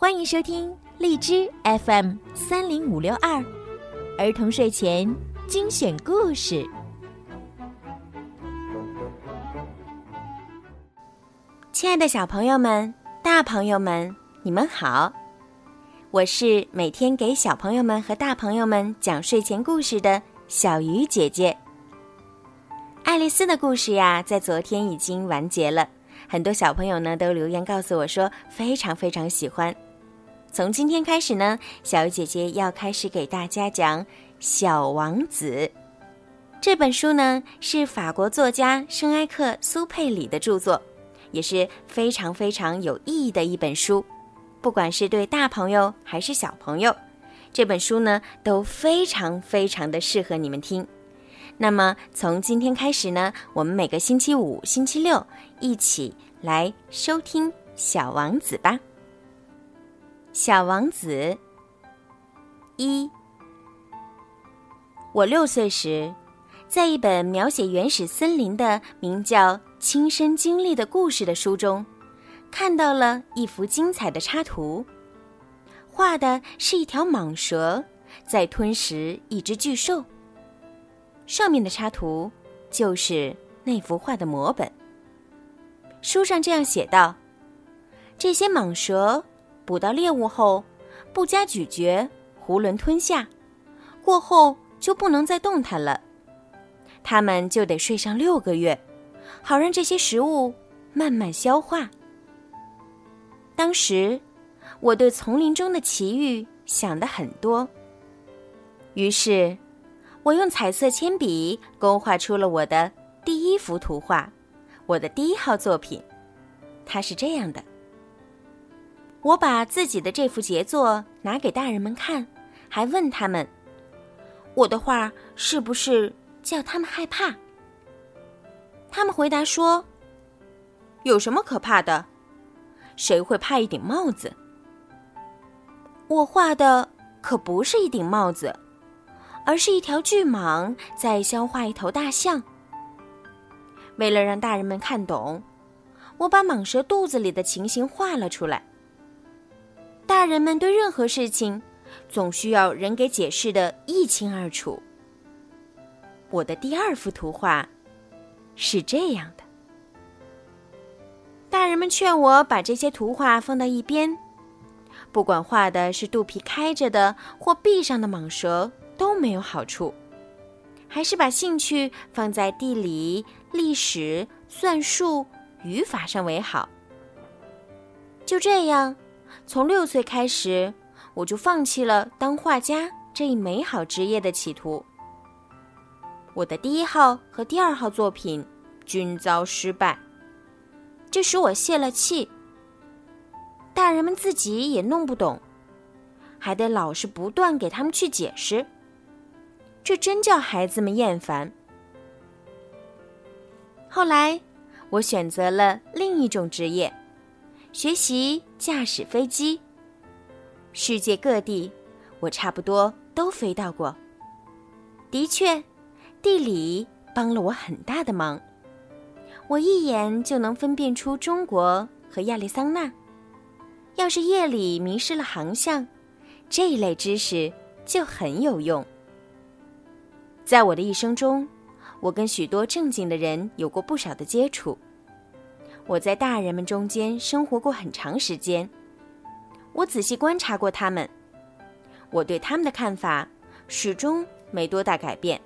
欢迎收听荔枝 FM 三零五六二儿童睡前精选故事。亲爱的小朋友们、大朋友们，你们好！我是每天给小朋友们和大朋友们讲睡前故事的小鱼姐姐。爱丽丝的故事呀，在昨天已经完结了，很多小朋友呢都留言告诉我说非常非常喜欢。从今天开始呢，小鱼姐姐要开始给大家讲《小王子》这本书呢，是法国作家圣埃克苏佩里的著作，也是非常非常有意义的一本书。不管是对大朋友还是小朋友，这本书呢都非常非常的适合你们听。那么从今天开始呢，我们每个星期五、星期六一起来收听《小王子》吧。小王子一，我六岁时，在一本描写原始森林的名叫《亲身经历的故事》的书中，看到了一幅精彩的插图，画的是一条蟒蛇在吞食一只巨兽。上面的插图就是那幅画的摹本。书上这样写道：“这些蟒蛇。”捕到猎物后，不加咀嚼，囫囵吞下，过后就不能再动弹了。它们就得睡上六个月，好让这些食物慢慢消化。当时，我对丛林中的奇遇想的很多，于是，我用彩色铅笔勾画出了我的第一幅图画，我的第一号作品。它是这样的。我把自己的这幅杰作拿给大人们看，还问他们：“我的画是不是叫他们害怕？”他们回答说：“有什么可怕的？谁会怕一顶帽子？”我画的可不是一顶帽子，而是一条巨蟒在消化一头大象。为了让大人们看懂，我把蟒蛇肚子里的情形画了出来。大人们对任何事情，总需要人给解释的一清二楚。我的第二幅图画是这样的。大人们劝我把这些图画放到一边，不管画的是肚皮开着的或闭上的蟒蛇都没有好处，还是把兴趣放在地理、历史、算术、语法上为好。就这样。从六岁开始，我就放弃了当画家这一美好职业的企图。我的第一号和第二号作品均遭失败，这使我泄了气。大人们自己也弄不懂，还得老是不断给他们去解释，这真叫孩子们厌烦。后来，我选择了另一种职业。学习驾驶飞机，世界各地，我差不多都飞到过。的确，地理帮了我很大的忙，我一眼就能分辨出中国和亚利桑那。要是夜里迷失了航向，这一类知识就很有用。在我的一生中，我跟许多正经的人有过不少的接触。我在大人们中间生活过很长时间，我仔细观察过他们，我对他们的看法始终没多大改变。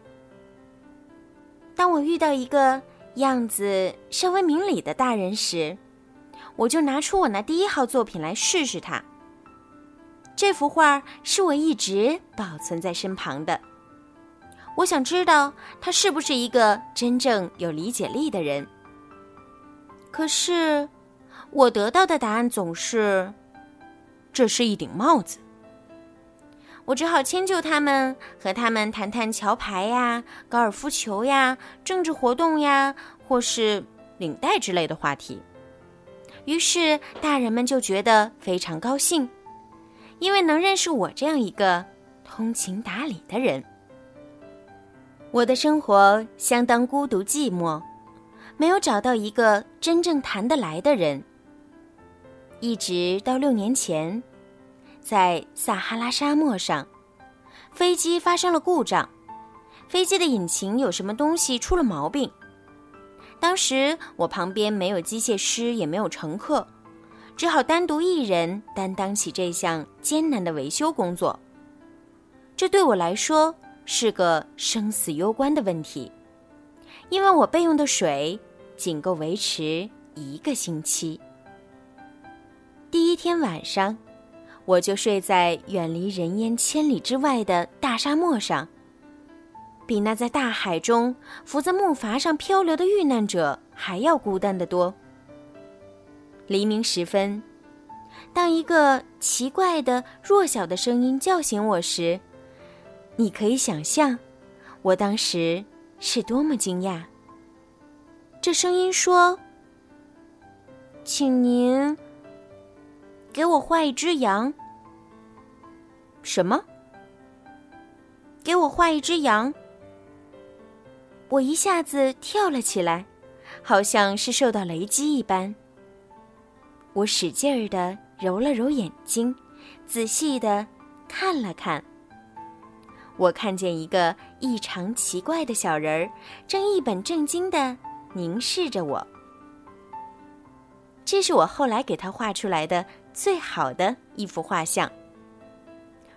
当我遇到一个样子稍微明理的大人时，我就拿出我那第一号作品来试试他。这幅画是我一直保存在身旁的，我想知道他是不是一个真正有理解力的人。可是，我得到的答案总是，这是一顶帽子。我只好迁就他们，和他们谈谈桥牌呀、高尔夫球呀、政治活动呀，或是领带之类的话题。于是，大人们就觉得非常高兴，因为能认识我这样一个通情达理的人。我的生活相当孤独寂寞。没有找到一个真正谈得来的人，一直到六年前，在撒哈拉沙漠上，飞机发生了故障，飞机的引擎有什么东西出了毛病。当时我旁边没有机械师，也没有乘客，只好单独一人担当起这项艰难的维修工作。这对我来说是个生死攸关的问题，因为我备用的水仅够维持一个星期。第一天晚上，我就睡在远离人烟千里之外的大沙漠上。比那在大海中浮在木筏上漂流的遇难者还要孤单得多。黎明时分，当一个奇怪的弱小的声音叫醒我时，你可以想象，我当时是多么惊讶。这声音说：“请您给我画一只羊。”什么？给我画一只羊？我一下子跳了起来，好像是受到雷击一般。我使劲儿的揉了揉眼睛，仔细的看了看。我看见一个异常奇怪的小人儿，正一本正经的凝视着我。这是我后来给他画出来的最好的一幅画像。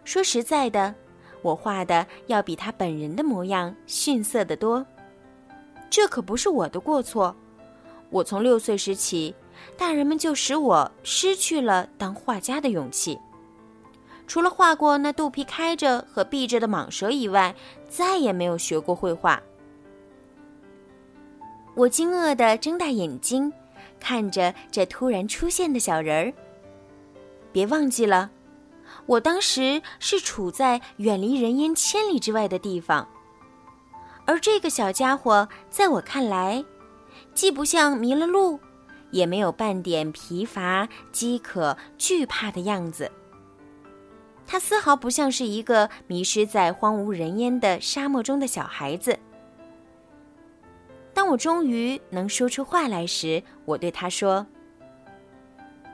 说实在的，我画的要比他本人的模样逊色得多。这可不是我的过错。我从六岁时起，大人们就使我失去了当画家的勇气。除了画过那肚皮开着和闭着的蟒蛇以外，再也没有学过绘画。我惊愕地睁大眼睛，看着这突然出现的小人儿。别忘记了，我当时是处在远离人烟千里之外的地方。而这个小家伙在我看来，既不像迷了路，也没有半点疲乏、饥渴、惧怕的样子。他丝毫不像是一个迷失在荒无人烟的沙漠中的小孩子。当我终于能说出话来时，我对他说：“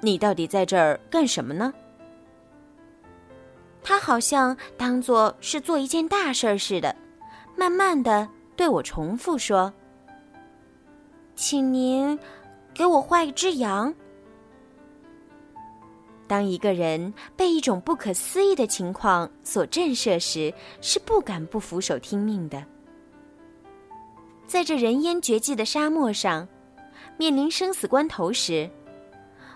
你到底在这儿干什么呢？”他好像当做是做一件大事似的。慢慢的对我重复说：“请您给我画一只羊。”当一个人被一种不可思议的情况所震慑时，是不敢不俯首听命的。在这人烟绝迹的沙漠上，面临生死关头时，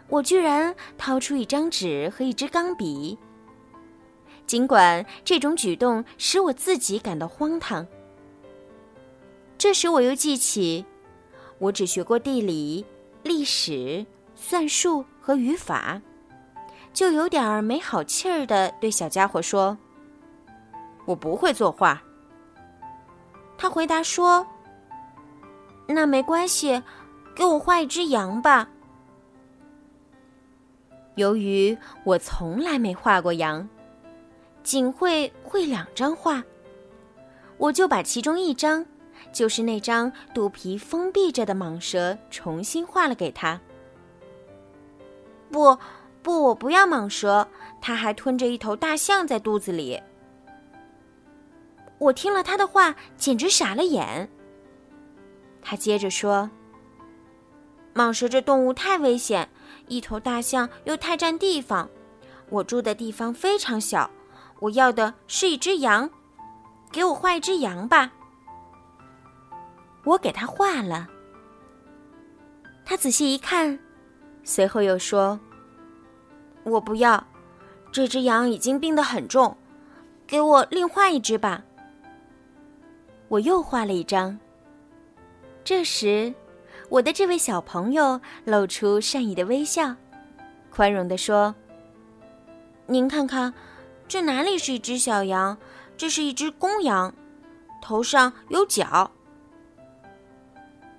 我居然掏出一张纸和一支钢笔。尽管这种举动使我自己感到荒唐，这时我又记起，我只学过地理、历史、算术和语法，就有点儿没好气儿的对小家伙说：“我不会作画。”他回答说：“那没关系，给我画一只羊吧。”由于我从来没画过羊。仅会绘两张画，我就把其中一张，就是那张肚皮封闭着的蟒蛇，重新画了给他。不，不，我不要蟒蛇，它还吞着一头大象在肚子里。我听了他的话，简直傻了眼。他接着说：“蟒蛇这动物太危险，一头大象又太占地方，我住的地方非常小。”我要的是一只羊，给我画一只羊吧。我给他画了。他仔细一看，随后又说：“我不要，这只羊已经病得很重，给我另画一只吧。”我又画了一张。这时，我的这位小朋友露出善意的微笑，宽容地说：“您看看。”这哪里是一只小羊，这是一只公羊，头上有角。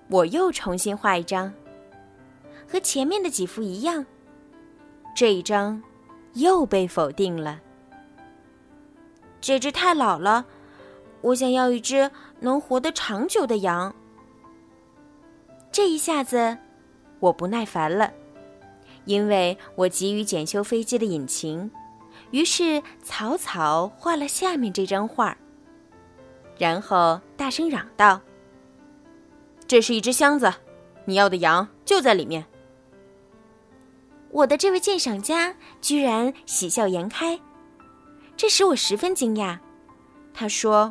我又重新画一张，和前面的几幅一样，这一张又被否定了。这只太老了，我想要一只能活得长久的羊。这一下子，我不耐烦了，因为我急于检修飞机的引擎。于是草草画了下面这张画，然后大声嚷道：“这是一只箱子，你要的羊就在里面。”我的这位鉴赏家居然喜笑颜开，这使我十分惊讶。他说：“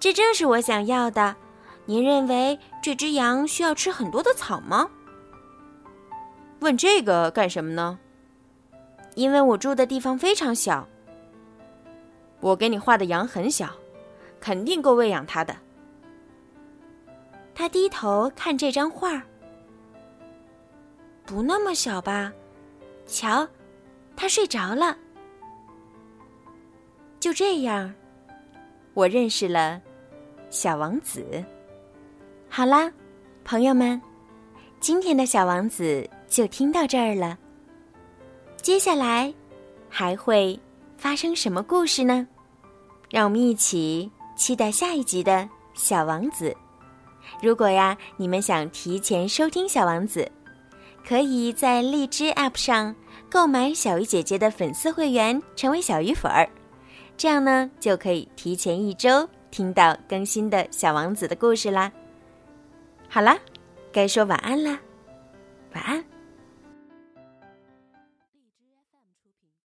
这正是我想要的。您认为这只羊需要吃很多的草吗？”问这个干什么呢？因为我住的地方非常小。我给你画的羊很小，肯定够喂养它的。他低头看这张画。不那么小吧？瞧，他睡着了。就这样，我认识了小王子。好啦，朋友们，今天的小王子就听到这儿了。接下来还会发生什么故事呢？让我们一起期待下一集的小王子。如果呀，你们想提前收听小王子。可以在荔枝 App 上购买小鱼姐姐的粉丝会员，成为小鱼粉儿，这样呢就可以提前一周听到更新的小王子的故事啦。好了，该说晚安了，晚安。